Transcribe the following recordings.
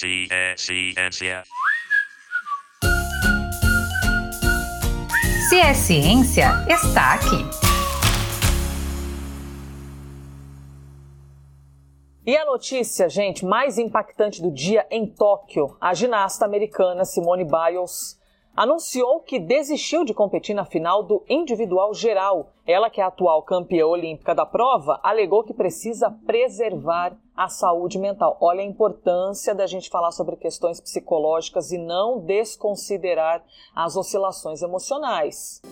Se é ciência. Se é ciência, está aqui. E a notícia, gente, mais impactante do dia em Tóquio: a ginasta americana Simone Biles anunciou que desistiu de competir na final do individual geral. Ela, que é a atual campeã olímpica da prova, alegou que precisa preservar a saúde mental. Olha a importância da gente falar sobre questões psicológicas e não desconsiderar as oscilações emocionais.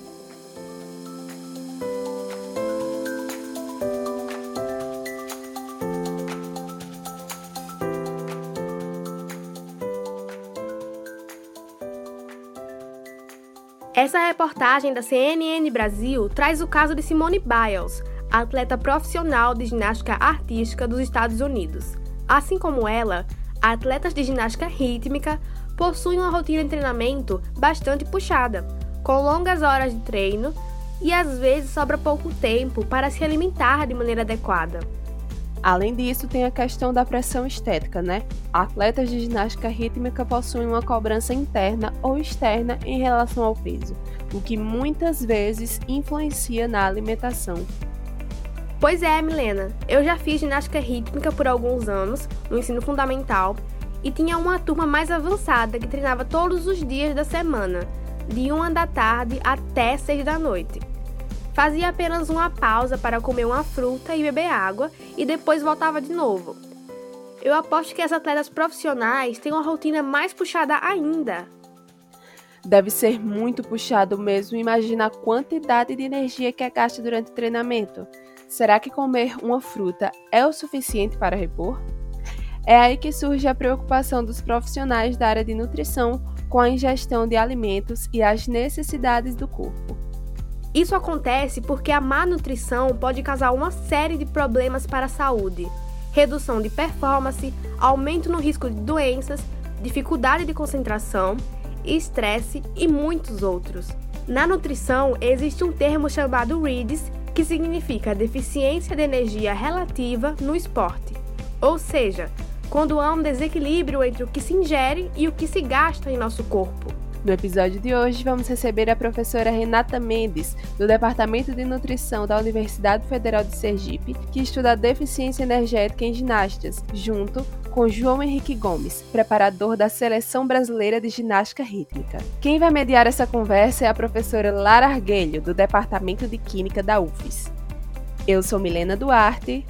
Essa reportagem da CNN Brasil traz o caso de Simone Biles, atleta profissional de ginástica artística dos Estados Unidos. Assim como ela, atletas de ginástica rítmica possuem uma rotina de treinamento bastante puxada, com longas horas de treino e às vezes sobra pouco tempo para se alimentar de maneira adequada. Além disso, tem a questão da pressão estética, né? Atletas de ginástica rítmica possuem uma cobrança interna ou externa em relação ao peso, o que muitas vezes influencia na alimentação. Pois é, Milena. Eu já fiz ginástica rítmica por alguns anos, no ensino fundamental, e tinha uma turma mais avançada que treinava todos os dias da semana, de 1 da tarde até 6 da noite. Fazia apenas uma pausa para comer uma fruta e beber água e depois voltava de novo. Eu aposto que as atletas profissionais têm uma rotina mais puxada ainda. Deve ser muito puxado mesmo. Imagina a quantidade de energia que é gasta durante o treinamento. Será que comer uma fruta é o suficiente para repor? É aí que surge a preocupação dos profissionais da área de nutrição com a ingestão de alimentos e as necessidades do corpo. Isso acontece porque a má nutrição pode causar uma série de problemas para a saúde: redução de performance, aumento no risco de doenças, dificuldade de concentração, estresse e muitos outros. Na nutrição, existe um termo chamado REDS, que significa deficiência de energia relativa no esporte. Ou seja, quando há um desequilíbrio entre o que se ingere e o que se gasta em nosso corpo. No episódio de hoje, vamos receber a professora Renata Mendes, do Departamento de Nutrição da Universidade Federal de Sergipe, que estuda deficiência energética em ginastas, junto com João Henrique Gomes, preparador da Seleção Brasileira de Ginástica Rítmica. Quem vai mediar essa conversa é a professora Lara Arguelho, do Departamento de Química da UFES. Eu sou Milena Duarte.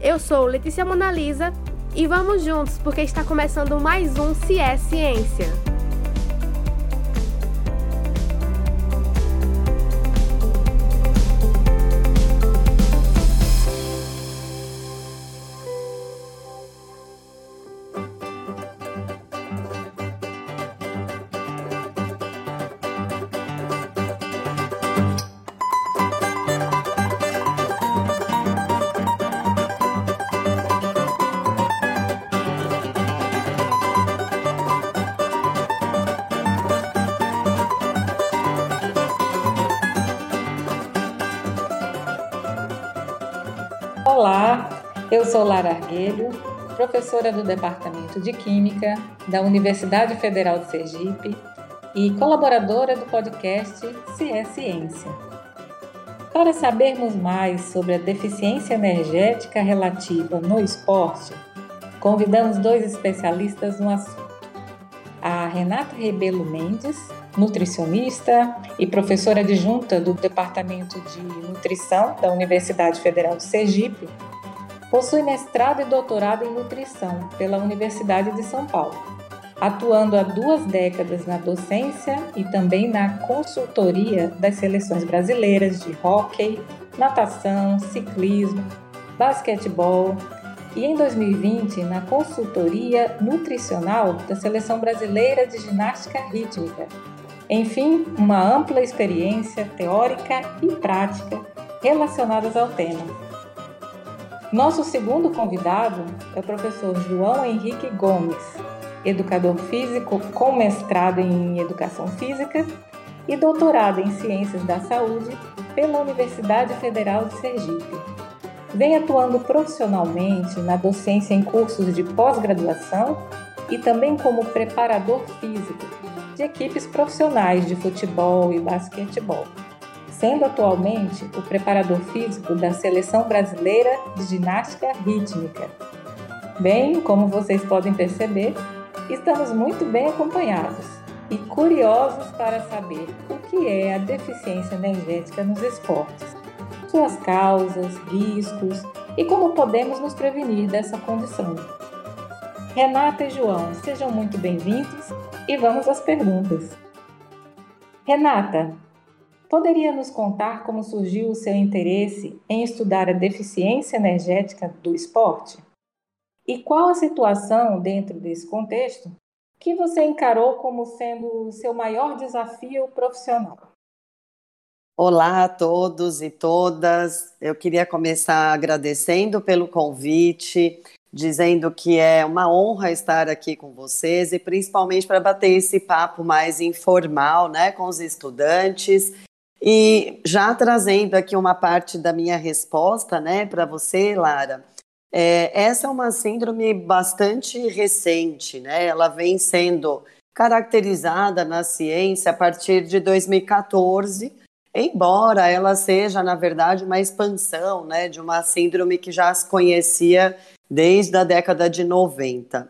Eu sou Letícia Monalisa e vamos juntos porque está começando mais um Se é Ciência. Sou Lara Arguelho, professora do Departamento de Química da Universidade Federal de Sergipe e colaboradora do podcast Se é Ciência. Para sabermos mais sobre a deficiência energética relativa no esporte, convidamos dois especialistas no assunto. A Renata Rebelo Mendes, nutricionista e professora adjunta do Departamento de Nutrição da Universidade Federal de Sergipe, possui mestrado e doutorado em nutrição pela Universidade de São Paulo, atuando há duas décadas na docência e também na consultoria das seleções brasileiras de hóquei, natação, ciclismo, basquetebol e em 2020 na consultoria nutricional da Seleção Brasileira de Ginástica Rítmica, enfim, uma ampla experiência teórica e prática relacionadas ao tema. Nosso segundo convidado é o professor João Henrique Gomes, educador físico com mestrado em Educação Física e doutorado em Ciências da Saúde pela Universidade Federal de Sergipe. Vem atuando profissionalmente na docência em cursos de pós-graduação e também como preparador físico de equipes profissionais de futebol e basquetebol, sendo atualmente o preparador físico da Seleção Brasileira de Ginástica Rítmica. Bem, como vocês podem perceber, estamos muito bem acompanhados e curiosos para saber o que é a deficiência energética nos esportes, suas causas, riscos e como podemos nos prevenir dessa condição. Renata e João, sejam muito bem-vindos e vamos às perguntas. Renata, poderia nos contar como surgiu o seu interesse em estudar a deficiência energética do esporte? E qual a situação dentro desse contexto que você encarou como sendo o seu maior desafio profissional? Olá a todos e todas. Eu queria começar agradecendo pelo convite dizendo que é uma honra estar aqui com vocês e principalmente para bater esse papo mais informal, né, com os estudantes. E já trazendo aqui uma parte da minha resposta, né, para você, Lara. É, essa é uma síndrome bastante recente, né? Ela vem sendo caracterizada na ciência a partir de 2014, embora ela seja, na verdade, uma expansão, né, de uma síndrome que já se conhecia desde a década de 90.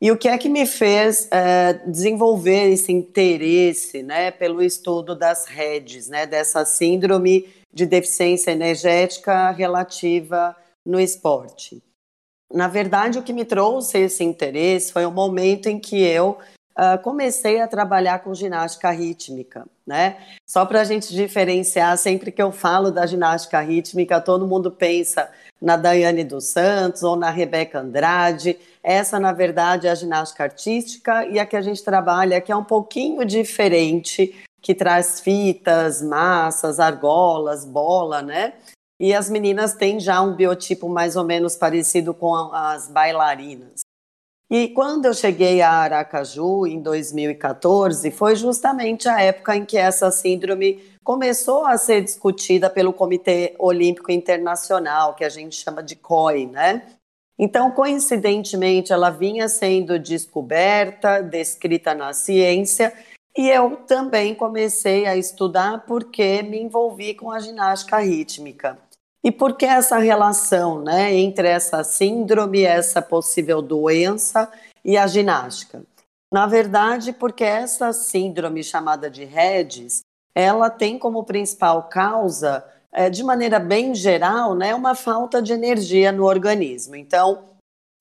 E o que é que me fez é, desenvolver esse interesse né, pelo estudo das redes, né, dessa síndrome de deficiência energética relativa no esporte? Na verdade, o que me trouxe esse interesse foi o momento em que eu uh, comecei a trabalhar com ginástica rítmica, né? Só para a gente diferenciar, sempre que eu falo da ginástica rítmica, todo mundo pensa na Daiane dos Santos ou na Rebeca Andrade. Essa, na verdade, é a ginástica artística e a que a gente trabalha, que é um pouquinho diferente, que traz fitas, massas, argolas, bola, né? E as meninas têm já um biotipo mais ou menos parecido com as bailarinas. E quando eu cheguei a Aracaju, em 2014, foi justamente a época em que essa síndrome começou a ser discutida pelo Comitê Olímpico Internacional, que a gente chama de COI, né? Então, coincidentemente, ela vinha sendo descoberta, descrita na ciência, e eu também comecei a estudar porque me envolvi com a ginástica rítmica. E por que essa relação né, entre essa síndrome, essa possível doença e a ginástica? Na verdade, porque essa síndrome chamada de REDS, ela tem como principal causa, é, de maneira bem geral, né, uma falta de energia no organismo. Então,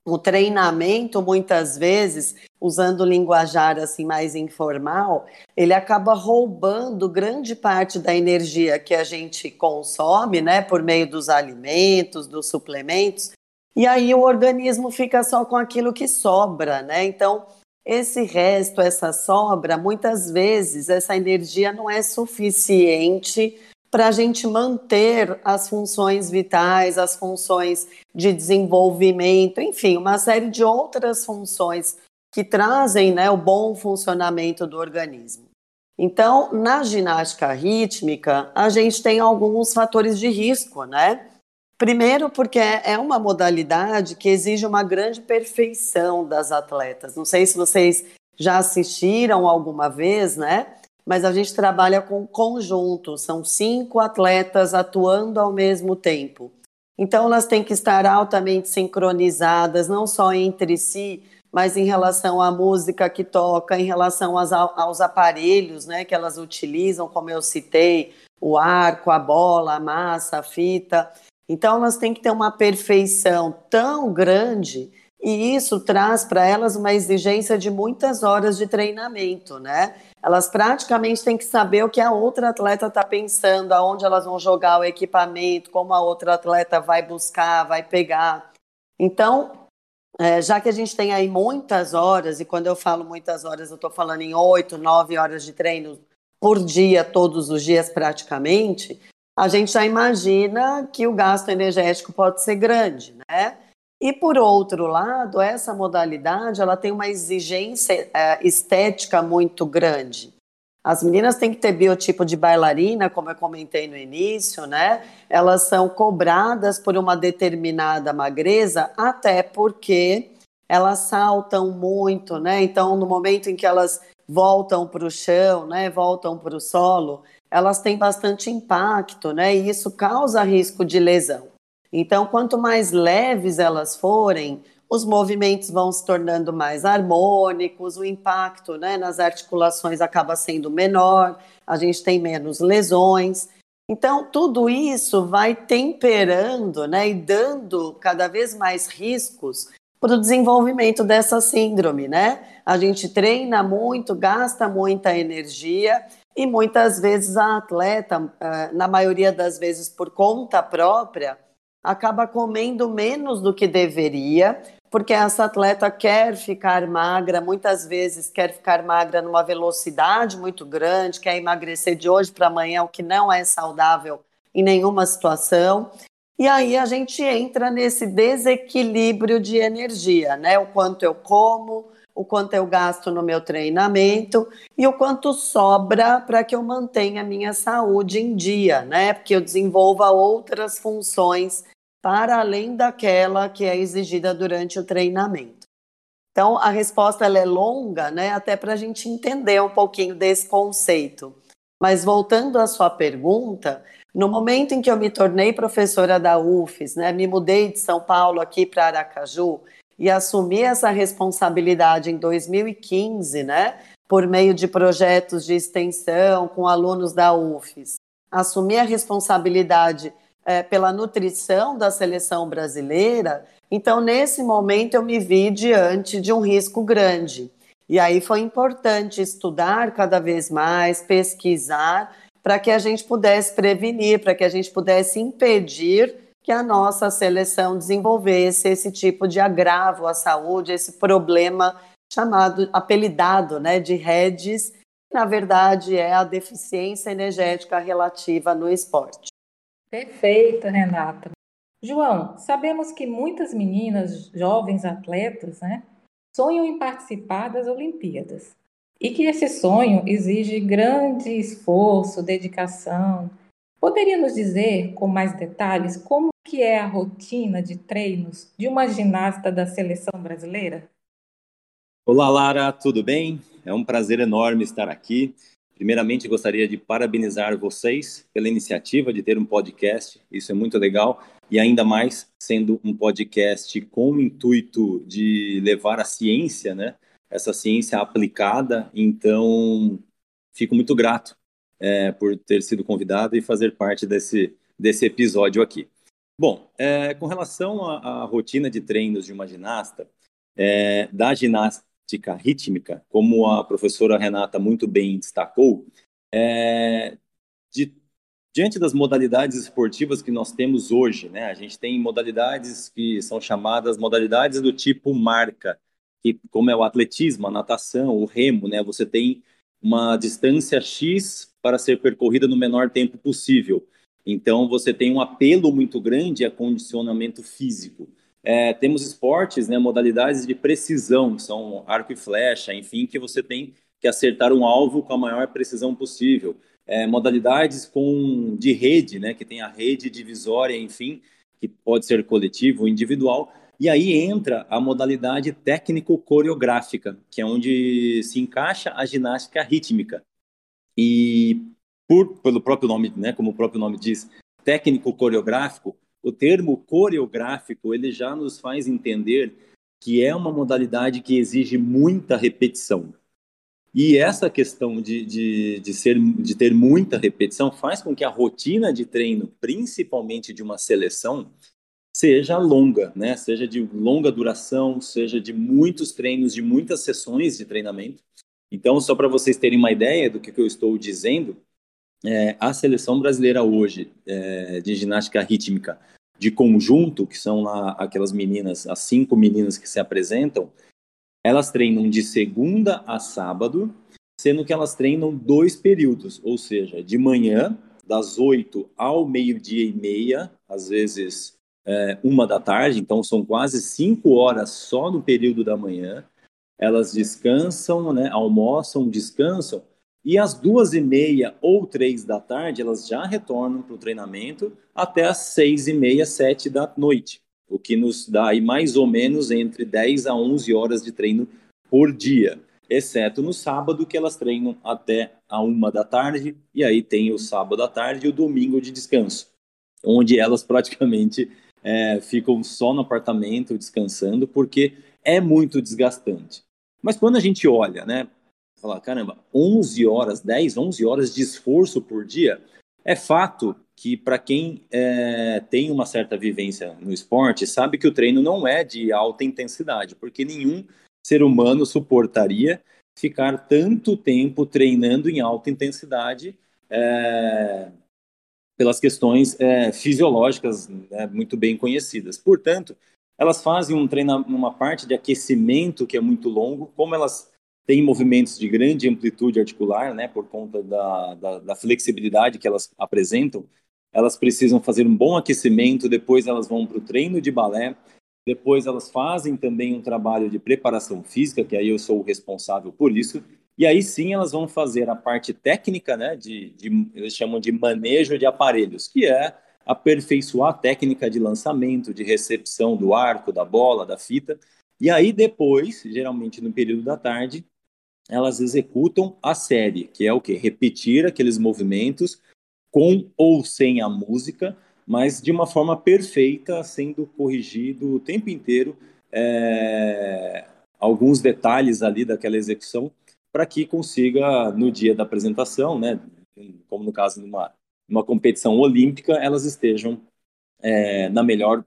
o treinamento, muitas vezes, usando linguajar assim mais informal, ele acaba roubando grande parte da energia que a gente consome, né, por meio dos alimentos, dos suplementos, e aí o organismo fica só com aquilo que sobra, né? Então, esse resto, essa sobra, muitas vezes essa energia não é suficiente para a gente manter as funções vitais, as funções de desenvolvimento, enfim, uma série de outras funções que trazem né, o bom funcionamento do organismo. Então, na ginástica rítmica, a gente tem alguns fatores de risco, né? Primeiro, porque é uma modalidade que exige uma grande perfeição das atletas. Não sei se vocês já assistiram alguma vez, né? Mas a gente trabalha com conjunto, são cinco atletas atuando ao mesmo tempo. Então, elas têm que estar altamente sincronizadas, não só entre si, mas em relação à música que toca, em relação aos, aos aparelhos né, que elas utilizam, como eu citei, o arco, a bola, a massa, a fita. Então, elas têm que ter uma perfeição tão grande e isso traz para elas uma exigência de muitas horas de treinamento, né? Elas praticamente têm que saber o que a outra atleta está pensando, aonde elas vão jogar o equipamento, como a outra atleta vai buscar, vai pegar. Então, é, já que a gente tem aí muitas horas, e quando eu falo muitas horas, eu estou falando em oito, nove horas de treino por dia, todos os dias praticamente, a gente já imagina que o gasto energético pode ser grande, né? E por outro lado, essa modalidade ela tem uma exigência é, estética muito grande. As meninas têm que ter biotipo de bailarina, como eu comentei no início, né? Elas são cobradas por uma determinada magreza, até porque elas saltam muito, né? Então, no momento em que elas voltam para o chão, né, voltam para o solo, elas têm bastante impacto, né? E isso causa risco de lesão. Então, quanto mais leves elas forem, os movimentos vão se tornando mais harmônicos, o impacto né, nas articulações acaba sendo menor, a gente tem menos lesões. Então, tudo isso vai temperando né, e dando cada vez mais riscos para o desenvolvimento dessa síndrome, né? A gente treina muito, gasta muita energia e muitas vezes a atleta, eh, na maioria das vezes por conta própria, acaba comendo menos do que deveria, porque essa atleta quer ficar magra, muitas vezes quer ficar magra numa velocidade muito grande, quer emagrecer de hoje para amanhã, o que não é saudável em nenhuma situação. E aí a gente entra nesse desequilíbrio de energia, né? O quanto eu como, o quanto eu gasto no meu treinamento e o quanto sobra para que eu mantenha a minha saúde em dia, né? Porque eu desenvolva outras funções para além daquela que é exigida durante o treinamento. Então, a resposta é longa, né? Até para a gente entender um pouquinho desse conceito. Mas voltando à sua pergunta, no momento em que eu me tornei professora da UFES, né, me mudei de São Paulo aqui para Aracaju e assumi essa responsabilidade em 2015, né, por meio de projetos de extensão com alunos da UFES. Assumi a responsabilidade é, pela nutrição da seleção brasileira, então nesse momento eu me vi diante de um risco grande. E aí foi importante estudar cada vez mais, pesquisar para que a gente pudesse prevenir, para que a gente pudesse impedir que a nossa seleção desenvolvesse esse tipo de agravo à saúde, esse problema chamado, apelidado né, de REDS, na verdade é a deficiência energética relativa no esporte. Perfeito, Renata. João, sabemos que muitas meninas, jovens atletas, né, sonham em participar das Olimpíadas e que esse sonho exige grande esforço, dedicação. Poderia nos dizer com mais detalhes como que é a rotina de treinos de uma ginasta da seleção brasileira? Olá, Lara, tudo bem? É um prazer enorme estar aqui. Primeiramente, gostaria de parabenizar vocês pela iniciativa de ter um podcast. Isso é muito legal e ainda mais sendo um podcast com o intuito de levar a ciência, né, essa ciência aplicada. Então, fico muito grato é, por ter sido convidado e fazer parte desse, desse episódio aqui. Bom, é, com relação à, à, rotina de treinos de uma ginasta, é, da ginástica rítmica, como a professora Renata muito bem destacou, é, de, diante das modalidades esportivas que nós temos hoje, né, a gente tem modalidades que são chamadas modalidades do tipo marca, que como é o atletismo, a natação, o remo, né, você tem uma distância X para ser percorrida no menor tempo possível. Então você tem um apelo muito grande a condicionamento físico. É, temos esportes, né, modalidades de precisão, são arco e flecha, enfim, que você tem que acertar um alvo com a maior precisão possível. É, modalidades com de rede, né, que tem a rede divisória, enfim, que pode ser coletivo ou individual. E aí entra a modalidade técnico-coreográfica, que é onde se encaixa a ginástica rítmica. E por, pelo próprio nome, né, como o próprio nome diz, técnico-coreográfico, o termo coreográfico ele já nos faz entender que é uma modalidade que exige muita repetição. E essa questão de, de, de, ser, de ter muita repetição faz com que a rotina de treino, principalmente de uma seleção, seja longa, né? Seja de longa duração, seja de muitos treinos, de muitas sessões de treinamento. Então, só para vocês terem uma ideia do que, que eu estou dizendo, é, a seleção brasileira hoje é, de ginástica rítmica de conjunto, que são lá aquelas meninas, as cinco meninas que se apresentam, elas treinam de segunda a sábado, sendo que elas treinam dois períodos, ou seja, de manhã, das oito ao meio-dia e meia, às vezes é, uma da tarde, então são quase cinco horas só no período da manhã. Elas descansam, né, almoçam, descansam, e às duas e meia ou três da tarde elas já retornam para o treinamento até às seis e meia, sete da noite. o que nos dá aí mais ou menos entre 10 a 11 horas de treino por dia, exceto no sábado que elas treinam até a uma da tarde e aí tem o sábado à tarde e o domingo de descanso, onde elas praticamente é, ficam só no apartamento descansando porque é muito desgastante. Mas quando a gente olha, né, fala, caramba, 11 horas, 10, 11 horas de esforço por dia, é fato que para quem é, tem uma certa vivência no esporte, sabe que o treino não é de alta intensidade, porque nenhum ser humano suportaria ficar tanto tempo treinando em alta intensidade é, pelas questões é, fisiológicas né, muito bem conhecidas. Portanto, elas fazem um treino, uma parte de aquecimento que é muito longo, como elas têm movimentos de grande amplitude articular, né, por conta da, da, da flexibilidade que elas apresentam, elas precisam fazer um bom aquecimento, depois elas vão para o treino de balé, depois elas fazem também um trabalho de preparação física, que aí eu sou o responsável por isso, e aí sim elas vão fazer a parte técnica, né, de, de eles chamam de manejo de aparelhos, que é aperfeiçoar a técnica de lançamento, de recepção do arco, da bola, da fita, e aí depois, geralmente no período da tarde, elas executam a série, que é o que? Repetir aqueles movimentos com ou sem a música, mas de uma forma perfeita, sendo corrigido o tempo inteiro é, alguns detalhes ali daquela execução, para que consiga, no dia da apresentação, né, como no caso de uma, uma competição olímpica, elas estejam é, na melhor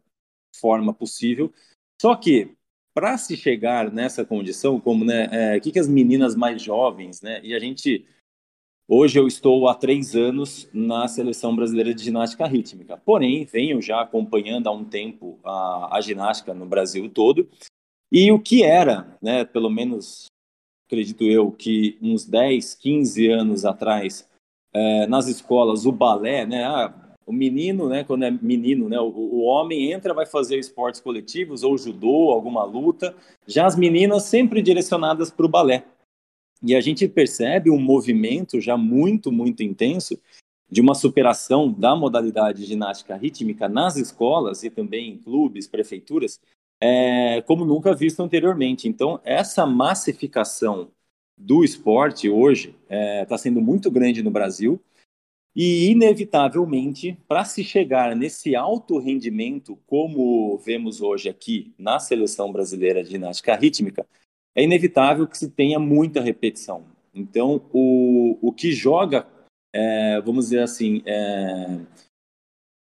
forma possível. Só que, para se chegar nessa condição, como né, é, que, que as meninas mais jovens, né, e a gente Hoje eu estou há três anos na seleção brasileira de ginástica rítmica, porém venho já acompanhando há um tempo a, a ginástica no Brasil todo. E o que era, né, pelo menos acredito eu, que uns 10, 15 anos atrás, é, nas escolas, o balé, né, ah, o menino, né, quando é menino, né, o, o, homem entra, vai fazer esportes coletivos, ou judô, alguma luta, já as meninas sempre direcionadas para o balé. E a gente percebe um movimento já muito, muito intenso de uma superação da modalidade ginástica rítmica nas escolas e também em clubes, prefeituras, é, como nunca visto anteriormente. Então, essa massificação do esporte hoje está é, tá sendo muito grande no Brasil e, inevitavelmente, para se chegar nesse alto rendimento, como vemos hoje aqui na seleção brasileira de ginástica rítmica, é inevitável que se tenha muita repetição. Então, o, o que joga, é, vamos dizer assim, é,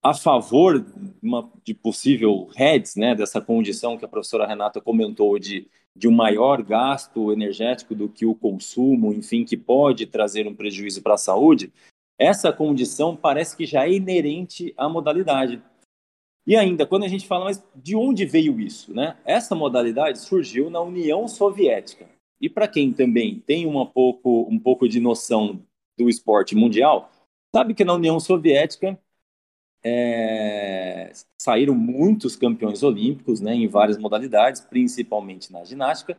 a favor de, uma, de possível heads, né, dessa condição que a professora Renata comentou de, de um maior gasto energético do que o consumo, enfim, que pode trazer um prejuízo para a saúde, essa condição parece que já é inerente à modalidade. E ainda, quando a gente fala, mas de onde veio isso? Né? Essa modalidade surgiu na União Soviética. E para quem também tem uma pouco, um pouco de noção do esporte mundial, sabe que na União Soviética é, saíram muitos campeões olímpicos né, em várias modalidades, principalmente na ginástica,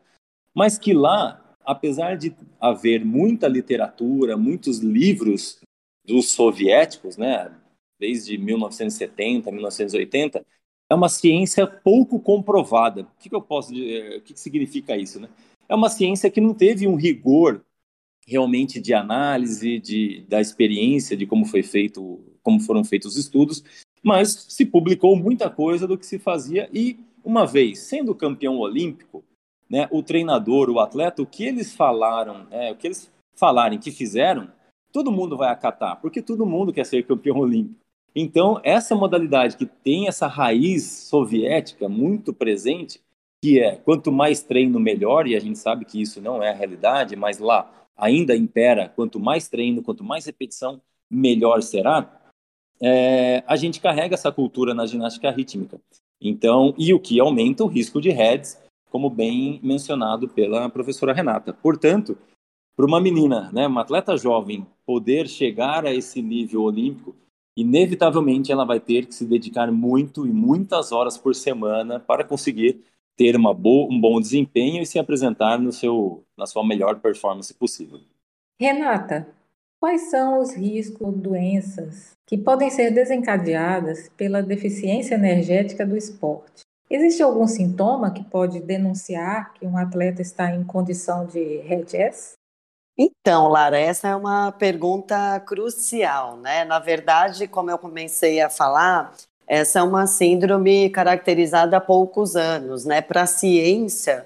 mas que lá, apesar de haver muita literatura, muitos livros dos soviéticos, né, desde 1970, 1980, é uma ciência pouco comprovada. O que, que eu posso dizer? O que, que significa isso? Né? É uma ciência que não teve um rigor realmente de análise, de, da experiência, de como foi feito, como foram feitos os estudos, mas se publicou muita coisa do que se fazia e uma vez sendo campeão olímpico, né, o treinador, o atleta, o que eles falaram, é, o que eles falarem que fizeram, todo mundo vai acatar, porque todo mundo quer ser campeão olímpico. Então, essa modalidade que tem essa raiz soviética muito presente, que é quanto mais treino, melhor, e a gente sabe que isso não é a realidade, mas lá ainda impera quanto mais treino, quanto mais repetição, melhor será. É, a gente carrega essa cultura na ginástica rítmica. Então, e o que aumenta o risco de heads, como bem mencionado pela professora Renata. Portanto, para uma menina, né, uma atleta jovem, poder chegar a esse nível olímpico, inevitavelmente ela vai ter que se dedicar muito e muitas horas por semana para conseguir ter uma boa, um bom desempenho e se apresentar no seu, na sua melhor performance possível. Renata, quais são os riscos, doenças que podem ser desencadeadas pela deficiência energética do esporte? Existe algum sintoma que pode denunciar que um atleta está em condição de REDS? Então, Lara, essa é uma pergunta crucial, né? Na verdade, como eu comecei a falar, essa é uma síndrome caracterizada há poucos anos, né? Para a ciência,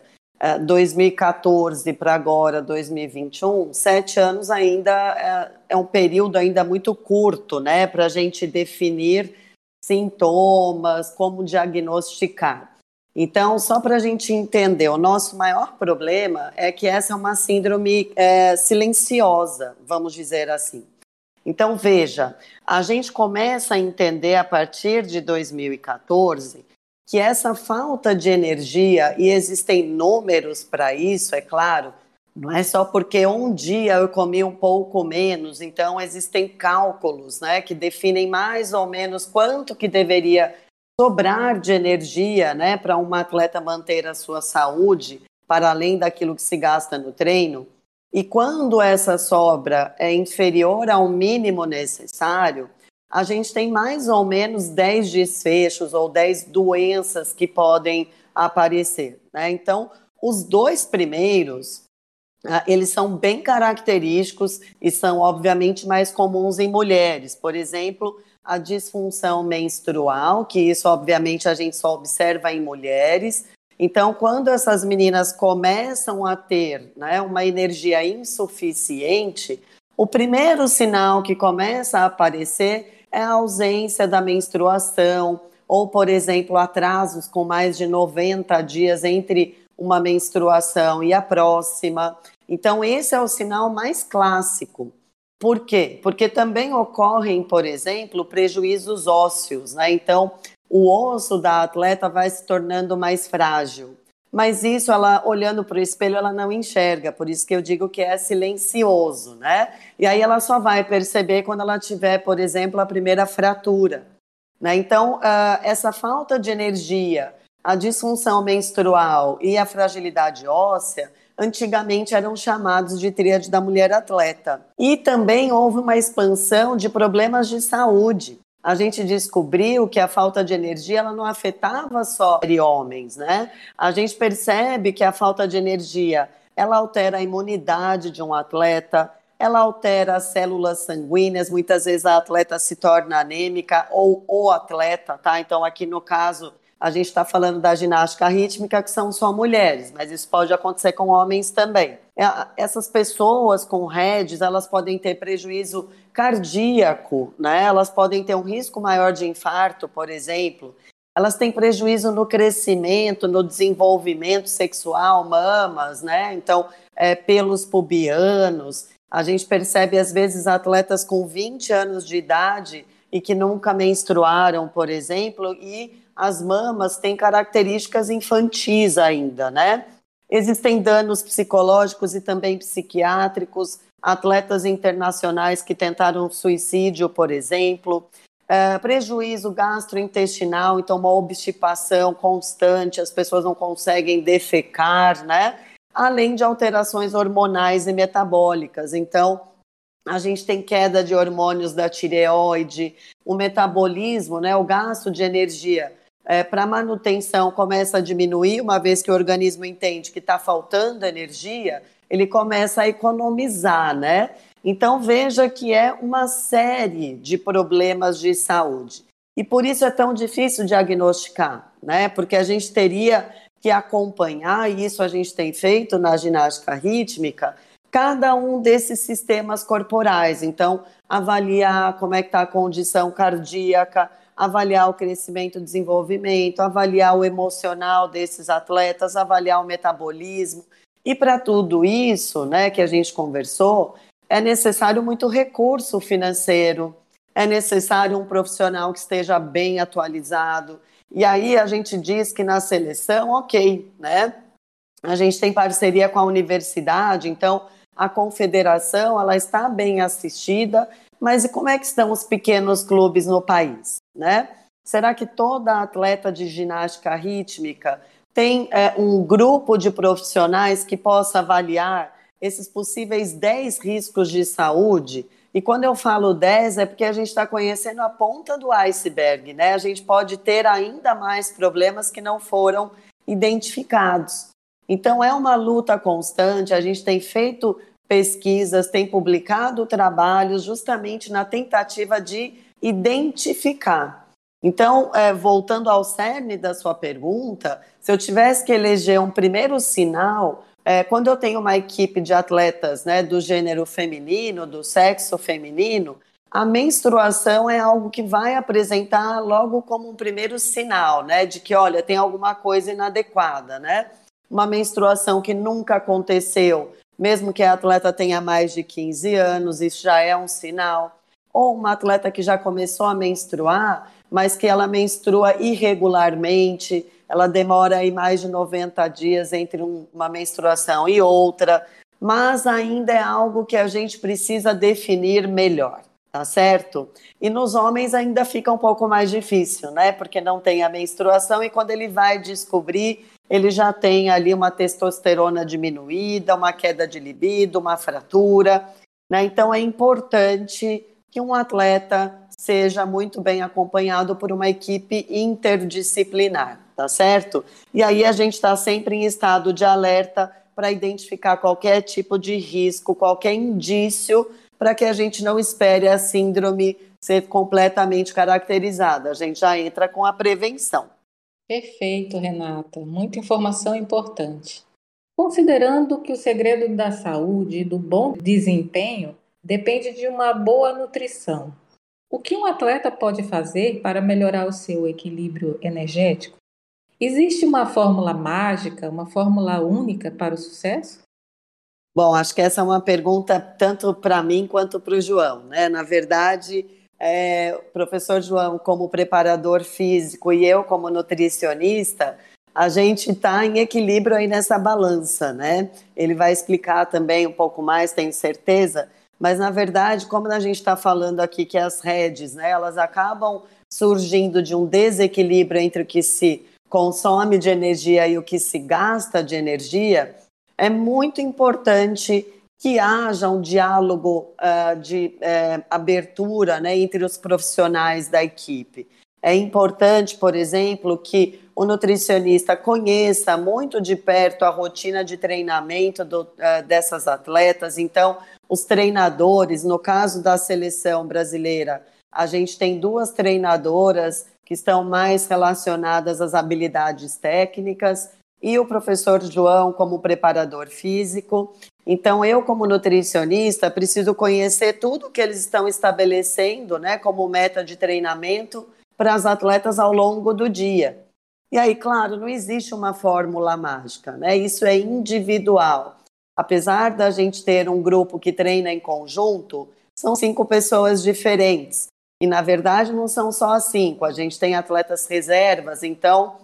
2014 para agora, 2021, sete anos ainda é, é, um período ainda muito curto, né? Para a gente definir sintomas, como diagnosticar. Então, só para a gente entender, o nosso maior problema é que essa é uma síndrome é, silenciosa, vamos dizer assim. Então, veja, a gente começa a entender a partir de 2014 que essa falta de energia, e existem números para isso, é claro, não é só porque um dia eu comi um pouco menos, então existem cálculos né, que definem mais ou menos quanto que deveria sobrar de energia né, para um atleta manter a sua saúde, para além daquilo que se gasta no treino. E quando essa sobra é inferior ao mínimo necessário, a gente tem mais ou menos 10 desfechos ou 10 doenças que podem aparecer. Né? Então, os dois primeiros, ah, eles são bem característicos e são, obviamente, mais comuns em mulheres. Por exemplo, a disfunção menstrual, que isso, obviamente, a gente só observa em mulheres. Então, quando essas meninas começam a ter né, uma energia insuficiente, o primeiro sinal que começa a aparecer é a ausência da menstruação, ou, por exemplo, atrasos com mais de 90 dias entre uma menstruação e a próxima. Então, esse é o sinal mais clássico. Por quê? Porque também ocorrem, por exemplo, prejuízos ósseos, né? Então, o osso da atleta vai se tornando mais frágil. Mas isso, ela olhando para o espelho, ela não enxerga, por isso que eu digo que é silencioso, né? E aí ela só vai perceber quando ela tiver, por exemplo, a primeira fratura. Né? Então, uh, essa falta de energia a disfunção menstrual e a fragilidade óssea antigamente eram chamados de tríade da mulher atleta. E também houve uma expansão de problemas de saúde. A gente descobriu que a falta de energia ela não afetava só homens, né? A gente percebe que a falta de energia ela altera a imunidade de um atleta, ela altera as células sanguíneas, muitas vezes a atleta se torna anêmica ou o atleta, tá? Então aqui no caso a gente está falando da ginástica rítmica, que são só mulheres, mas isso pode acontecer com homens também. É, essas pessoas com REDs, elas podem ter prejuízo cardíaco, né? Elas podem ter um risco maior de infarto, por exemplo. Elas têm prejuízo no crescimento, no desenvolvimento sexual, mamas, né? Então, é, pelos pubianos. A gente percebe, às vezes, atletas com 20 anos de idade e que nunca menstruaram, por exemplo, e as mamas têm características infantis ainda, né? Existem danos psicológicos e também psiquiátricos, atletas internacionais que tentaram suicídio, por exemplo, é, prejuízo gastrointestinal, então uma obstipação constante, as pessoas não conseguem defecar, né? Além de alterações hormonais e metabólicas. Então, a gente tem queda de hormônios da tireoide, o metabolismo, né, o gasto de energia é, para manutenção começa a diminuir, uma vez que o organismo entende que está faltando energia, ele começa a economizar, né? Então veja que é uma série de problemas de saúde. E por isso é tão difícil diagnosticar, né? Porque a gente teria que acompanhar, e isso a gente tem feito na ginástica rítmica, cada um desses sistemas corporais. Então, avaliar como é que está a condição cardíaca, avaliar o crescimento e desenvolvimento, avaliar o emocional desses atletas, avaliar o metabolismo. E para tudo isso, né, que a gente conversou, é necessário muito recurso financeiro, é necessário um profissional que esteja bem atualizado. E aí a gente diz que na seleção, ok, né? A gente tem parceria com a universidade, então a confederação ela está bem assistida mas e como é que estão os pequenos clubes no país, né? Será que toda atleta de ginástica rítmica tem é, um grupo de profissionais que possa avaliar esses possíveis 10 riscos de saúde E quando eu falo 10, é porque a gente está conhecendo a ponta do iceberg, né? A gente pode ter ainda mais problemas que não foram identificados. Então, é uma luta constante, a gente tem feito pesquisas, tem publicado trabalhos justamente na tentativa de identificar. Então, é, voltando ao cerne da sua pergunta, se eu tivesse que eleger um primeiro sinal, é, quando eu tenho uma equipe de atletas né, do gênero feminino, do sexo feminino, a menstruação é algo que vai apresentar logo como um primeiro sinal, né, de que, olha, tem alguma coisa inadequada, né? Uma menstruação que nunca aconteceu, mesmo que a atleta tenha mais de 15 anos, isso já é um sinal. Ou uma atleta que já começou a menstruar, mas que ela menstrua irregularmente, ela demora aí mais de 90 dias entre um, uma menstruação e outra, mas ainda é algo que a gente precisa definir melhor, tá certo? E nos homens ainda fica um pouco mais difícil, né? Porque não tem a menstruação e quando ele vai descobrir, ele já tem ali uma testosterona diminuída, uma queda de libido, uma fratura, né? Então é importante que um atleta seja muito bem acompanhado por uma equipe interdisciplinar tá certo? E aí a gente está sempre em estado de alerta para identificar qualquer tipo de risco, qualquer indício, para que a gente não espere a síndrome ser completamente caracterizada. A gente já entra com a prevenção. Perfeito, Renata. Muita informação importante. Considerando que o segredo da saúde e do bom desempenho depende de uma boa nutrição, o que um atleta pode fazer para melhorar o seu equilíbrio energético? Existe uma fórmula mágica, uma fórmula única para o sucesso? Bom, acho que essa é uma pergunta tanto para mim quanto para o João. Né? Na verdade, é, professor João, como preparador físico, e eu, como nutricionista, a gente está em equilíbrio aí nessa balança, né? Ele vai explicar também um pouco mais, tenho certeza. Mas, na verdade, como a gente está falando aqui que as redes, né, elas acabam surgindo de um desequilíbrio entre o que se consome de energia e o que se gasta de energia, é muito importante que haja um diálogo uh, de uh, abertura né, entre os profissionais da equipe. É importante, por exemplo, que o nutricionista conheça muito de perto a rotina de treinamento do, uh, dessas atletas. Então, os treinadores, no caso da seleção brasileira, a gente tem duas treinadoras que estão mais relacionadas às habilidades técnicas, e o professor João como preparador físico. Então, eu, como nutricionista, preciso conhecer tudo que eles estão estabelecendo né, como meta de treinamento para as atletas ao longo do dia. E aí, claro, não existe uma fórmula mágica, né? Isso é individual. Apesar da gente ter um grupo que treina em conjunto, são cinco pessoas diferentes. E, na verdade, não são só cinco, a gente tem atletas reservas, então,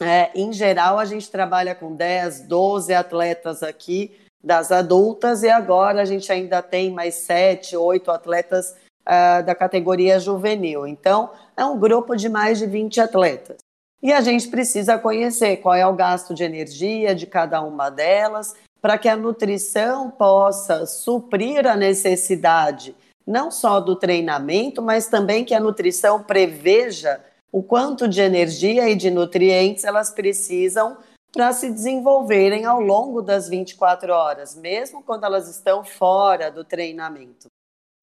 é, em geral, a gente trabalha com 10, 12 atletas aqui das adultas, e agora a gente ainda tem mais 7, 8 atletas uh, da categoria juvenil. Então, é um grupo de mais de 20 atletas. E a gente precisa conhecer qual é o gasto de energia de cada uma delas, para que a nutrição possa suprir a necessidade não só do treinamento, mas também que a nutrição preveja o quanto de energia e de nutrientes elas precisam para se desenvolverem ao longo das 24 horas, mesmo quando elas estão fora do treinamento.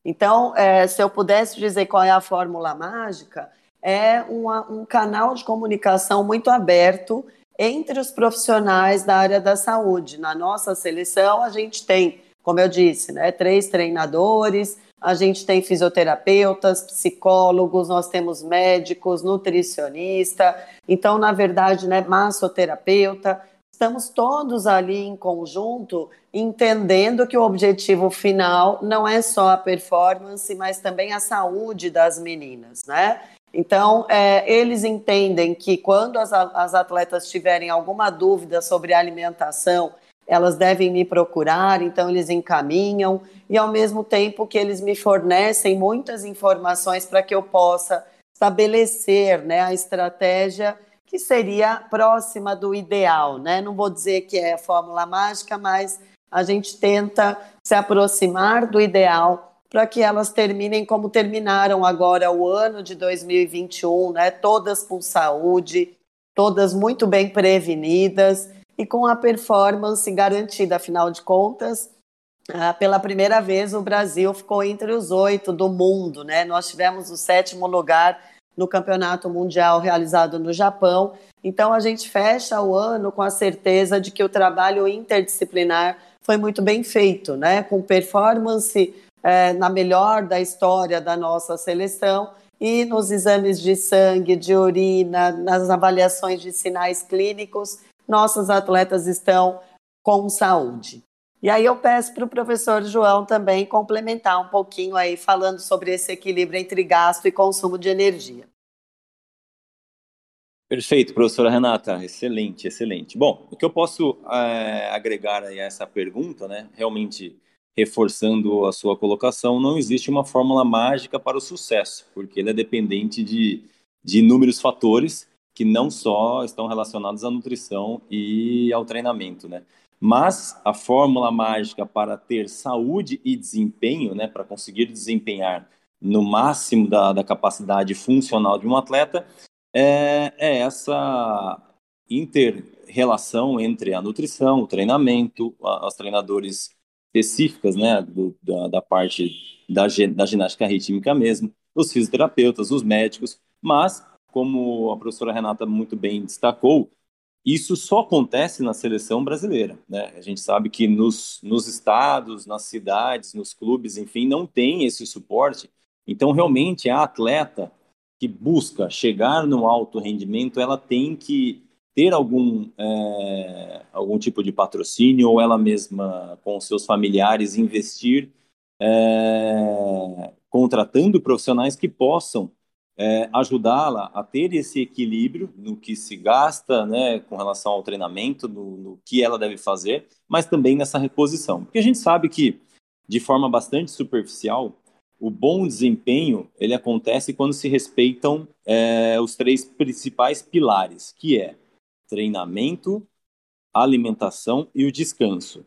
Então, é, se eu pudesse dizer qual é a fórmula mágica, é uma, um canal de comunicação muito aberto entre os profissionais da área da saúde. Na nossa seleção, a gente tem, como eu disse, né, três treinadores, a gente tem fisioterapeutas, psicólogos, nós temos médicos, nutricionista, então, na verdade, né, massoterapeuta, estamos todos ali em conjunto, entendendo que o objetivo final não é só a performance, mas também a saúde das meninas, né? Então, é, eles entendem que quando as, as atletas tiverem alguma dúvida sobre alimentação, elas devem me procurar, então eles encaminham, e ao mesmo tempo que eles me fornecem muitas informações para que eu possa estabelecer né, a estratégia que seria próxima do ideal. Né? Não vou dizer que é a fórmula mágica, mas a gente tenta se aproximar do ideal para que elas terminem como terminaram agora o ano de 2021, né? Todas com saúde, todas muito bem prevenidas e com a performance garantida, afinal de contas. Ah, pela primeira vez, o Brasil ficou entre os oito do mundo, né? Nós tivemos o sétimo lugar no Campeonato Mundial realizado no Japão. Então, a gente fecha o ano com a certeza de que o trabalho interdisciplinar foi muito bem feito, né? Com performance é, na melhor da história da nossa seleção e nos exames de sangue, de urina, nas avaliações de sinais clínicos, nossos atletas estão com saúde. E aí eu peço para o professor João também complementar um pouquinho aí, falando sobre esse equilíbrio entre gasto e consumo de energia. Perfeito, professora Renata, excelente, excelente. Bom, o que eu posso é, agregar a essa pergunta, né, realmente reforçando a sua colocação, não existe uma fórmula mágica para o sucesso, porque ele é dependente de, de inúmeros fatores que não só estão relacionados à nutrição e ao treinamento, né? Mas a fórmula mágica para ter saúde e desempenho, né, para conseguir desempenhar no máximo da, da capacidade funcional de um atleta, é, é essa inter-relação entre a nutrição, o treinamento, a, os treinadores específicas, né, do, da, da, parte da, da ginástica rítmica mesmo, os fisioterapeutas, os médicos, mas, como a professora Renata muito bem destacou, isso só acontece na seleção brasileira, né? A gente sabe que nos, nos estados, nas cidades, nos clubes, enfim, não tem esse suporte. Então, realmente, a atleta que busca chegar no alto rendimento, ela tem que ter algum, é, algum tipo de patrocínio ou ela mesma, com seus familiares, investir é, contratando profissionais que possam é, ajudá-la a ter esse equilíbrio no que se gasta né, com relação ao treinamento, no, no que ela deve fazer, mas também nessa reposição. Porque a gente sabe que, de forma bastante superficial, o bom desempenho ele acontece quando se respeitam é, os três principais pilares, que é treinamento, alimentação e o descanso.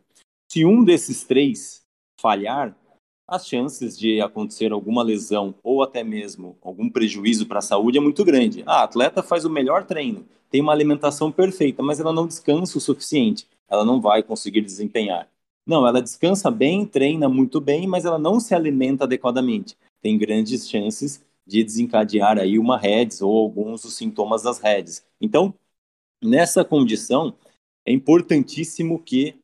Se um desses três falhar, as chances de acontecer alguma lesão ou até mesmo algum prejuízo para a saúde é muito grande. Ah, a atleta faz o melhor treino, tem uma alimentação perfeita, mas ela não descansa o suficiente, ela não vai conseguir desempenhar. Não, ela descansa bem, treina muito bem, mas ela não se alimenta adequadamente. Tem grandes chances de desencadear aí uma REDS ou alguns dos sintomas das REDS. Então, Nessa condição, é importantíssimo que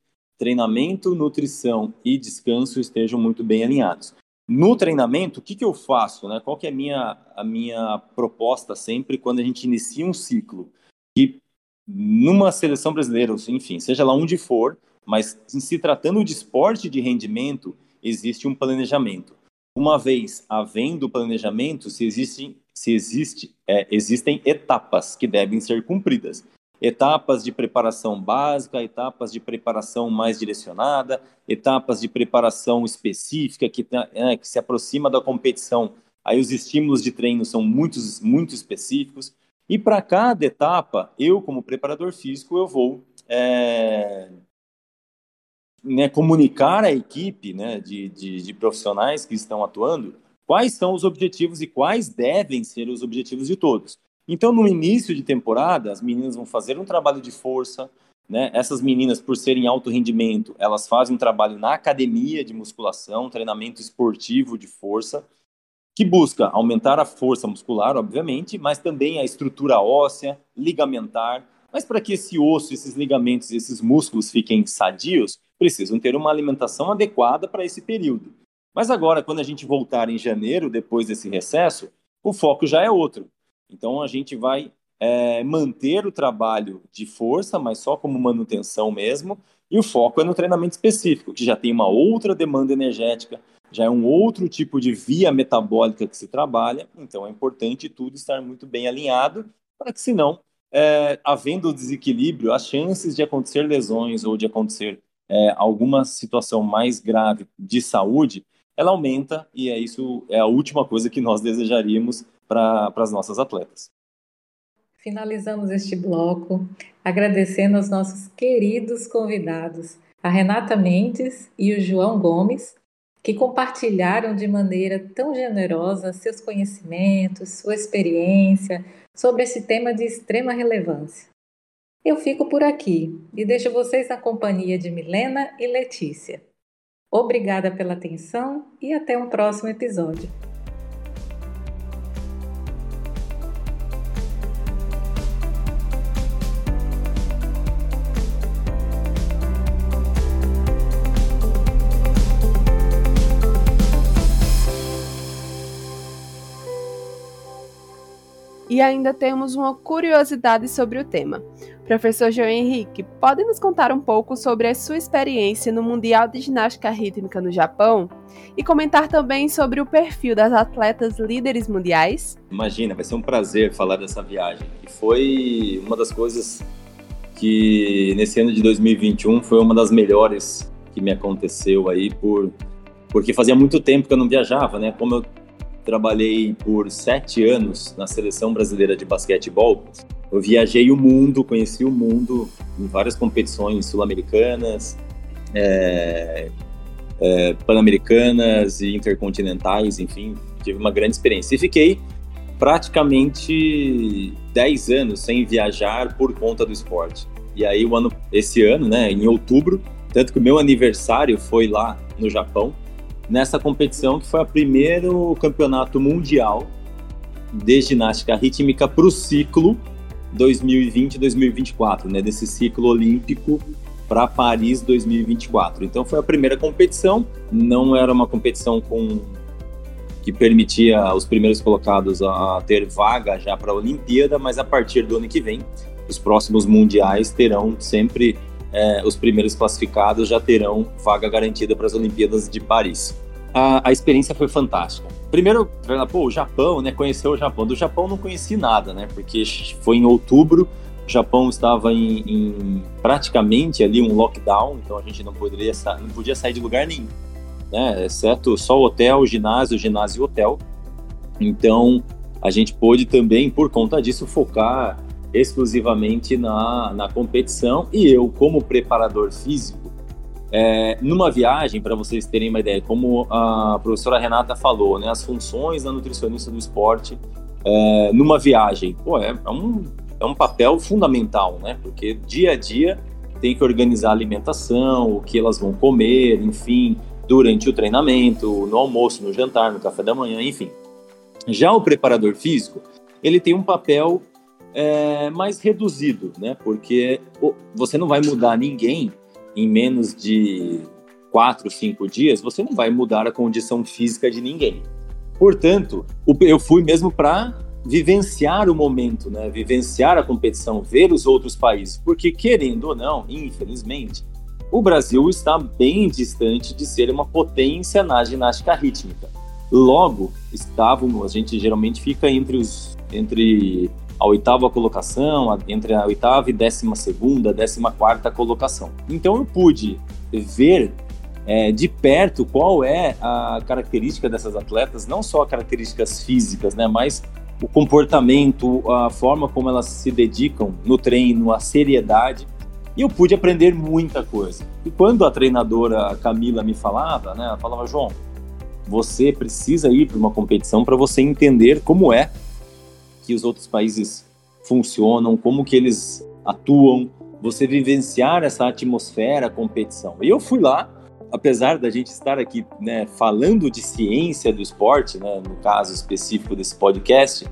treinamento, nutrição e descanso estejam muito bem alinhados. No treinamento, o que, que eu faço? Né? Qual que é a minha, a minha proposta sempre quando a gente inicia um ciclo? Que numa seleção brasileira, enfim, seja lá onde for, mas se tratando de esporte de rendimento, existe um planejamento. Uma vez havendo planejamento, se, existe, se existe, é, existem etapas que devem ser cumpridas etapas de preparação básica, etapas de preparação mais direcionada, etapas de preparação específica que, é, que se aproxima da competição. Aí os estímulos de treino são muito, muito específicos. E para cada etapa, eu, como preparador físico, eu vou é, né, comunicar à equipe né, de, de, de profissionais que estão atuando quais são os objetivos e quais devem ser os objetivos de todos. Então, no início de temporada, as meninas vão fazer um trabalho de força, né? Essas meninas, por serem alto rendimento, elas fazem um trabalho na academia de musculação, treinamento esportivo de força, que busca aumentar a força muscular, obviamente, mas também a estrutura óssea, ligamentar. Mas para que esse osso, esses ligamentos, esses músculos fiquem sadios, precisam ter uma alimentação adequada para esse período. Mas agora, quando a gente voltar em janeiro, depois desse recesso, o foco já é outro. Então a gente vai é, manter o trabalho de força, mas só como manutenção mesmo, e o foco é no treinamento específico, que já tem uma outra demanda energética, já é um outro tipo de via metabólica que se trabalha, então é importante tudo estar muito bem alinhado, para que senão, é, havendo desequilíbrio, as chances de acontecer lesões ou de acontecer é, alguma situação mais grave de saúde, ela aumenta. E é isso é a última coisa que nós desejaríamos para as nossas atletas. Finalizamos este bloco agradecendo aos nossos queridos convidados, a Renata Mendes e o João Gomes, que compartilharam de maneira tão generosa seus conhecimentos, sua experiência sobre esse tema de extrema relevância. Eu fico por aqui e deixo vocês na companhia de Milena e Letícia. Obrigada pela atenção e até um próximo episódio. E ainda temos uma curiosidade sobre o tema. Professor João Henrique, pode nos contar um pouco sobre a sua experiência no Mundial de Ginástica Rítmica no Japão e comentar também sobre o perfil das atletas líderes mundiais? Imagina, vai ser um prazer falar dessa viagem. E foi uma das coisas que nesse ano de 2021 foi uma das melhores que me aconteceu aí por porque fazia muito tempo que eu não viajava, né? Como eu trabalhei por sete anos na seleção brasileira de basquetebol. Eu viajei o mundo, conheci o mundo em várias competições sul-americanas, é, é, pan-americanas e intercontinentais, enfim, tive uma grande experiência. E fiquei praticamente 10 anos sem viajar por conta do esporte. E aí, o ano, esse ano, né, em outubro, tanto que o meu aniversário foi lá no Japão, nessa competição que foi o primeiro campeonato mundial de ginástica rítmica para o ciclo 2020-2024, né, desse ciclo olímpico para Paris 2024. Então foi a primeira competição, não era uma competição com que permitia os primeiros colocados a ter vaga já para a Olimpíada, mas a partir do ano que vem, os próximos mundiais terão sempre é, os primeiros classificados já terão vaga garantida para as Olimpíadas de Paris. A, a experiência foi fantástica. Primeiro, pô, o Japão, né? Conheceu o Japão. Do Japão não conheci nada, né? Porque foi em outubro, o Japão estava em, em praticamente ali um lockdown, então a gente não poderia não podia sair de lugar nenhum, né? Exceto só hotel, ginásio, ginásio e hotel. Então a gente pôde também, por conta disso, focar exclusivamente na, na competição e eu, como preparador físico, é, numa viagem, para vocês terem uma ideia, como a professora Renata falou, né, as funções da nutricionista do esporte é, numa viagem, pô, é, é, um, é um papel fundamental, né? Porque dia a dia tem que organizar a alimentação, o que elas vão comer, enfim, durante o treinamento, no almoço, no jantar, no café da manhã, enfim. Já o preparador físico, ele tem um papel é, mais reduzido, né? Porque você não vai mudar ninguém em menos de quatro, cinco dias, você não vai mudar a condição física de ninguém. Portanto, eu fui mesmo para vivenciar o momento, né? Vivenciar a competição, ver os outros países, porque querendo ou não, infelizmente, o Brasil está bem distante de ser uma potência na ginástica rítmica. Logo, estávamos, a gente geralmente fica entre os entre a oitava colocação, entre a oitava e décima segunda, décima quarta colocação. Então eu pude ver é, de perto qual é a característica dessas atletas, não só características físicas, né, mas o comportamento, a forma como elas se dedicam no treino, a seriedade. E eu pude aprender muita coisa. E quando a treinadora Camila me falava, né, ela falava, João, você precisa ir para uma competição para você entender como é que os outros países funcionam, como que eles atuam, você vivenciar essa atmosfera, competição. E eu fui lá, apesar da gente estar aqui né, falando de ciência do esporte, né, no caso específico desse podcast,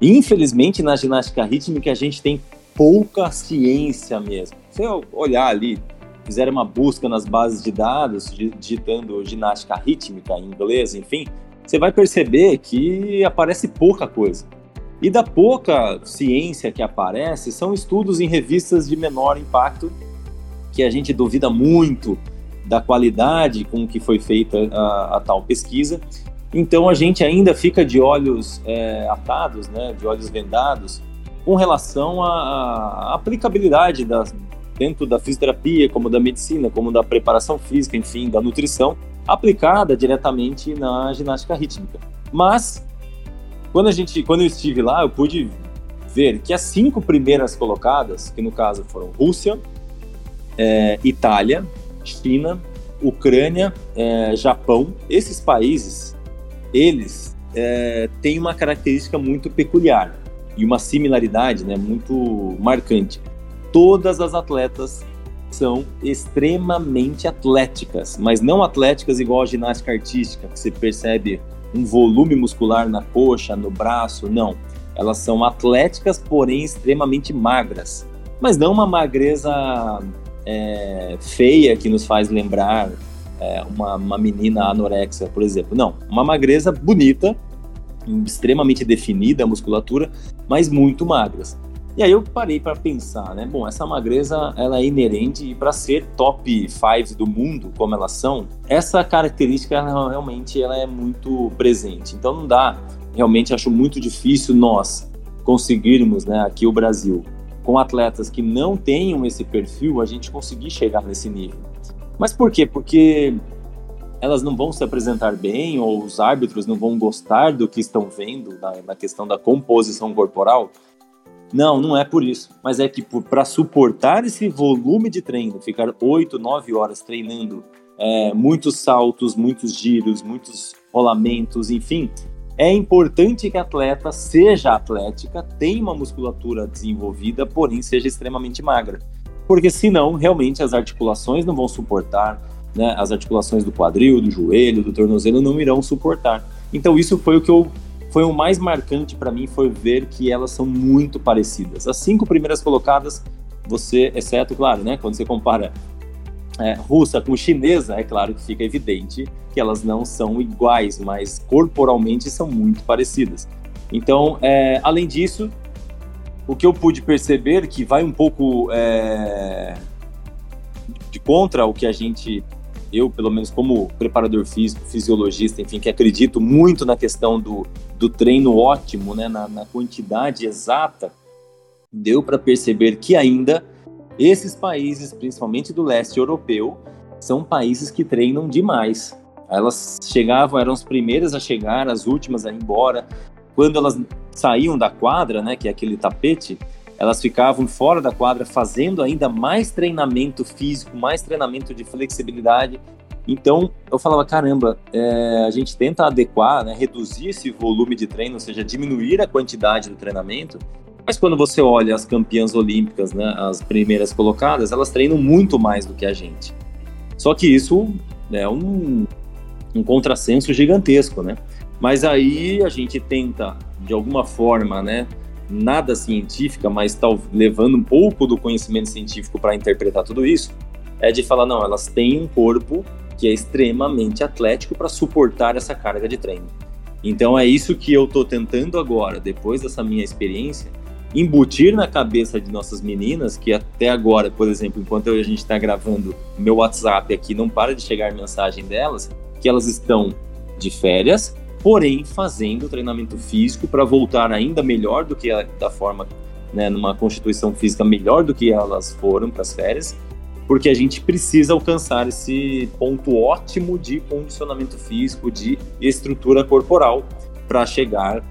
infelizmente na ginástica rítmica a gente tem pouca ciência mesmo. Se eu olhar ali, fizer uma busca nas bases de dados, digitando ginástica rítmica em inglês, enfim, você vai perceber que aparece pouca coisa. E da pouca ciência que aparece, são estudos em revistas de menor impacto, que a gente duvida muito da qualidade com que foi feita a, a tal pesquisa. Então a gente ainda fica de olhos é, atados, né, de olhos vendados, com relação à, aplicabilidade das, dentro da fisioterapia, como da medicina, como da preparação física, enfim, da nutrição, aplicada diretamente na ginástica rítmica. Mas quando, a gente, quando eu estive lá, eu pude ver que as cinco primeiras colocadas, que no caso foram Rússia, é, Itália, China, Ucrânia, é, Japão, esses países, eles é, têm uma característica muito peculiar e uma similaridade né, muito marcante. Todas as atletas são extremamente atléticas, mas não atléticas igual a ginástica artística, que você percebe um volume muscular na coxa, no braço, não. Elas são atléticas, porém extremamente magras. Mas não uma magreza é, feia que nos faz lembrar é, uma, uma menina anorexa, por exemplo. Não, uma magreza bonita, extremamente definida a musculatura, mas muito magras. E aí eu parei para pensar, né? Bom, essa magreza ela é inerente e para ser top 5 do mundo, como elas são, essa característica ela, realmente ela é muito presente. Então não dá, realmente acho muito difícil nós conseguirmos, né, aqui o Brasil, com atletas que não tenham esse perfil, a gente conseguir chegar nesse nível. Mas por quê? Porque elas não vão se apresentar bem ou os árbitros não vão gostar do que estão vendo na, na questão da composição corporal? Não, não é por isso. Mas é que para suportar esse volume de treino, ficar 8, 9 horas treinando, é, muitos saltos, muitos giros, muitos rolamentos, enfim, é importante que a atleta seja atlética, tenha uma musculatura desenvolvida, porém seja extremamente magra. Porque senão, realmente, as articulações não vão suportar, né? as articulações do quadril, do joelho, do tornozelo não irão suportar. Então, isso foi o que eu foi o mais marcante para mim foi ver que elas são muito parecidas. As cinco primeiras colocadas, você, exceto, claro, né, quando você compara é, russa com chinesa, é claro que fica evidente que elas não são iguais, mas corporalmente são muito parecidas. Então, é, além disso, o que eu pude perceber que vai um pouco é, de contra o que a gente eu, pelo menos como preparador físico, fisiologista, enfim, que acredito muito na questão do, do treino ótimo, né, na, na quantidade exata, deu para perceber que ainda esses países, principalmente do leste europeu, são países que treinam demais. Elas chegavam, eram as primeiras a chegar, as últimas a ir embora. Quando elas saíam da quadra, né, que é aquele tapete, elas ficavam fora da quadra fazendo ainda mais treinamento físico, mais treinamento de flexibilidade. Então eu falava, caramba, é, a gente tenta adequar, né, reduzir esse volume de treino, ou seja, diminuir a quantidade do treinamento. Mas quando você olha as campeãs olímpicas, né, as primeiras colocadas, elas treinam muito mais do que a gente. Só que isso é um, um contrassenso gigantesco, né? Mas aí a gente tenta, de alguma forma, né, nada científica, mas tá levando um pouco do conhecimento científico para interpretar tudo isso, é de falar, não, elas têm um corpo que é extremamente atlético para suportar essa carga de treino. Então é isso que eu estou tentando agora, depois dessa minha experiência, embutir na cabeça de nossas meninas, que até agora, por exemplo, enquanto a gente está gravando meu WhatsApp aqui, não para de chegar mensagem delas, que elas estão de férias, porém fazendo treinamento físico para voltar ainda melhor do que a, da forma, né, numa constituição física melhor do que elas foram para as férias, porque a gente precisa alcançar esse ponto ótimo de condicionamento físico, de estrutura corporal para chegar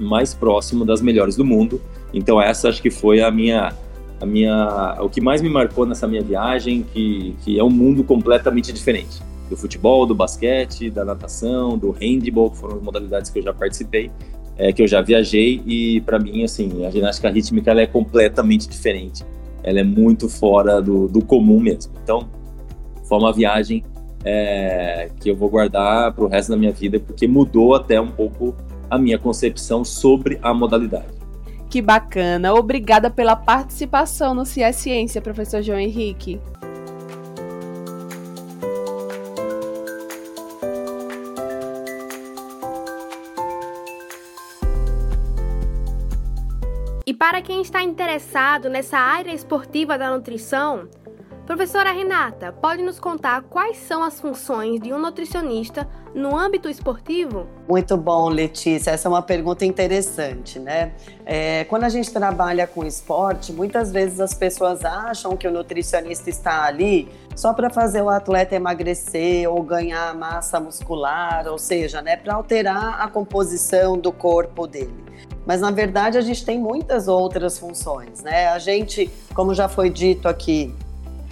mais próximo das melhores do mundo. Então essa acho que foi a minha a minha o que mais me marcou nessa minha viagem, que, que é um mundo completamente diferente do futebol, do basquete, da natação, do handball, que foram as modalidades que eu já participei, é, que eu já viajei e para mim assim a ginástica rítmica ela é completamente diferente, ela é muito fora do, do comum mesmo. Então foi uma viagem é, que eu vou guardar para o resto da minha vida porque mudou até um pouco a minha concepção sobre a modalidade. Que bacana! Obrigada pela participação no Cia Ciência, professor João Henrique. Para quem está interessado nessa área esportiva da nutrição, professora Renata, pode nos contar quais são as funções de um nutricionista no âmbito esportivo? Muito bom, Letícia. Essa é uma pergunta interessante, né? É, quando a gente trabalha com esporte, muitas vezes as pessoas acham que o nutricionista está ali só para fazer o atleta emagrecer ou ganhar massa muscular, ou seja, né, para alterar a composição do corpo dele. Mas na verdade a gente tem muitas outras funções, né? A gente, como já foi dito aqui,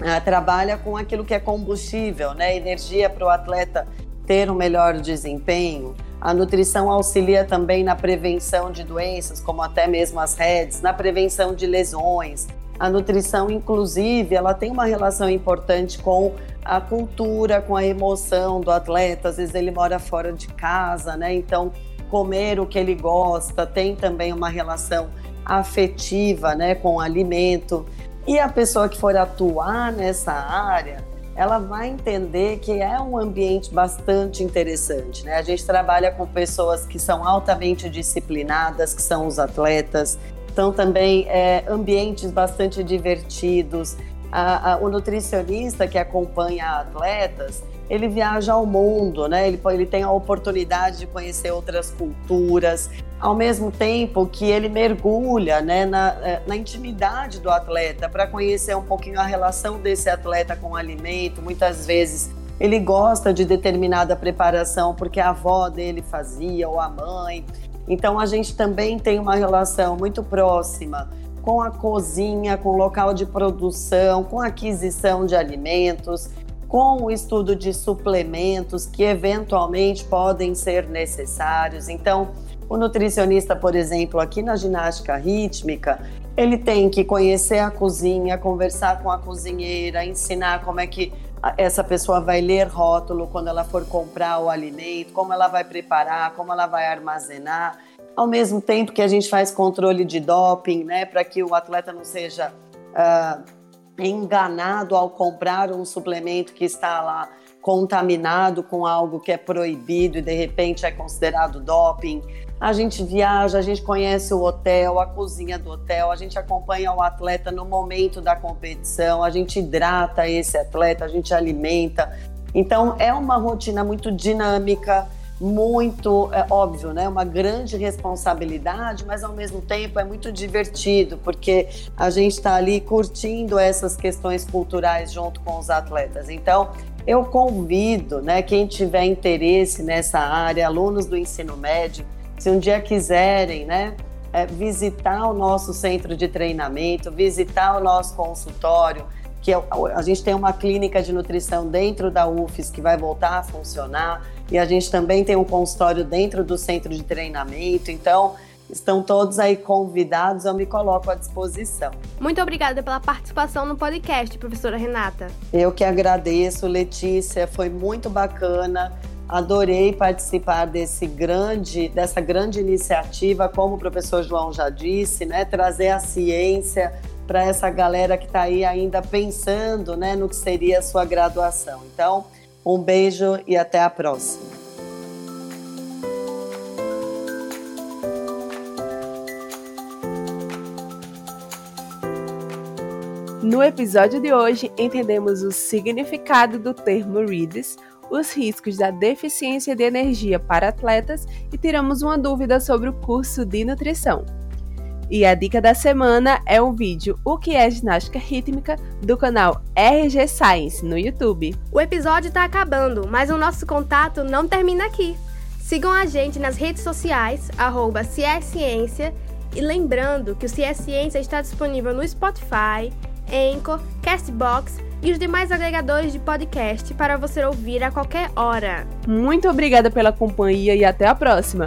uh, trabalha com aquilo que é combustível, né? Energia para o atleta ter um melhor desempenho. A nutrição auxilia também na prevenção de doenças, como até mesmo as redes, na prevenção de lesões. A nutrição, inclusive, ela tem uma relação importante com a cultura, com a emoção do atleta. Às vezes ele mora fora de casa, né? Então, comer o que ele gosta tem também uma relação afetiva, né, com o alimento. E a pessoa que for atuar nessa área, ela vai entender que é um ambiente bastante interessante. Né? A gente trabalha com pessoas que são altamente disciplinadas, que são os atletas, são também é, ambientes bastante divertidos. A, a, o nutricionista que acompanha atletas, ele viaja ao mundo, né? Ele, ele tem a oportunidade de conhecer outras culturas, ao mesmo tempo que ele mergulha né, na, é, na intimidade do atleta para conhecer um pouquinho a relação desse atleta com o alimento. Muitas vezes ele gosta de determinada preparação porque a avó dele fazia ou a mãe. Então a gente também tem uma relação muito próxima com a cozinha, com o local de produção, com a aquisição de alimentos com o estudo de suplementos que eventualmente podem ser necessários. Então, o nutricionista, por exemplo, aqui na ginástica rítmica, ele tem que conhecer a cozinha, conversar com a cozinheira, ensinar como é que essa pessoa vai ler rótulo quando ela for comprar o alimento, como ela vai preparar, como ela vai armazenar. Ao mesmo tempo que a gente faz controle de doping, né, para que o atleta não seja uh, enganado ao comprar um suplemento que está lá contaminado com algo que é proibido e de repente é considerado doping. A gente viaja, a gente conhece o hotel, a cozinha do hotel, a gente acompanha o atleta no momento da competição, a gente hidrata esse atleta, a gente alimenta. Então é uma rotina muito dinâmica, muito, é óbvio, né? Uma grande responsabilidade, mas ao mesmo tempo é muito divertido, porque a gente está ali curtindo essas questões culturais junto com os atletas. Então, eu convido, né, quem tiver interesse nessa área, alunos do ensino médio, se um dia quiserem, né, é, visitar o nosso centro de treinamento, visitar o nosso consultório, que é, a gente tem uma clínica de nutrição dentro da UFES que vai voltar a funcionar. E a gente também tem um consultório dentro do centro de treinamento. Então, estão todos aí convidados, eu me coloco à disposição. Muito obrigada pela participação no podcast, professora Renata. Eu que agradeço, Letícia, foi muito bacana. Adorei participar desse grande, dessa grande iniciativa, como o professor João já disse, né, trazer a ciência para essa galera que está aí ainda pensando, né, no que seria a sua graduação. Então, um beijo e até a próxima. No episódio de hoje, entendemos o significado do termo READS, os riscos da deficiência de energia para atletas e tiramos uma dúvida sobre o curso de nutrição. E a dica da semana é o vídeo O que é ginástica rítmica do canal RG Science no YouTube. O episódio está acabando, mas o nosso contato não termina aqui. Sigam a gente nas redes sociais, arroba Ciência, e lembrando que o Ciência está disponível no Spotify, Anchor, Castbox e os demais agregadores de podcast para você ouvir a qualquer hora. Muito obrigada pela companhia e até a próxima!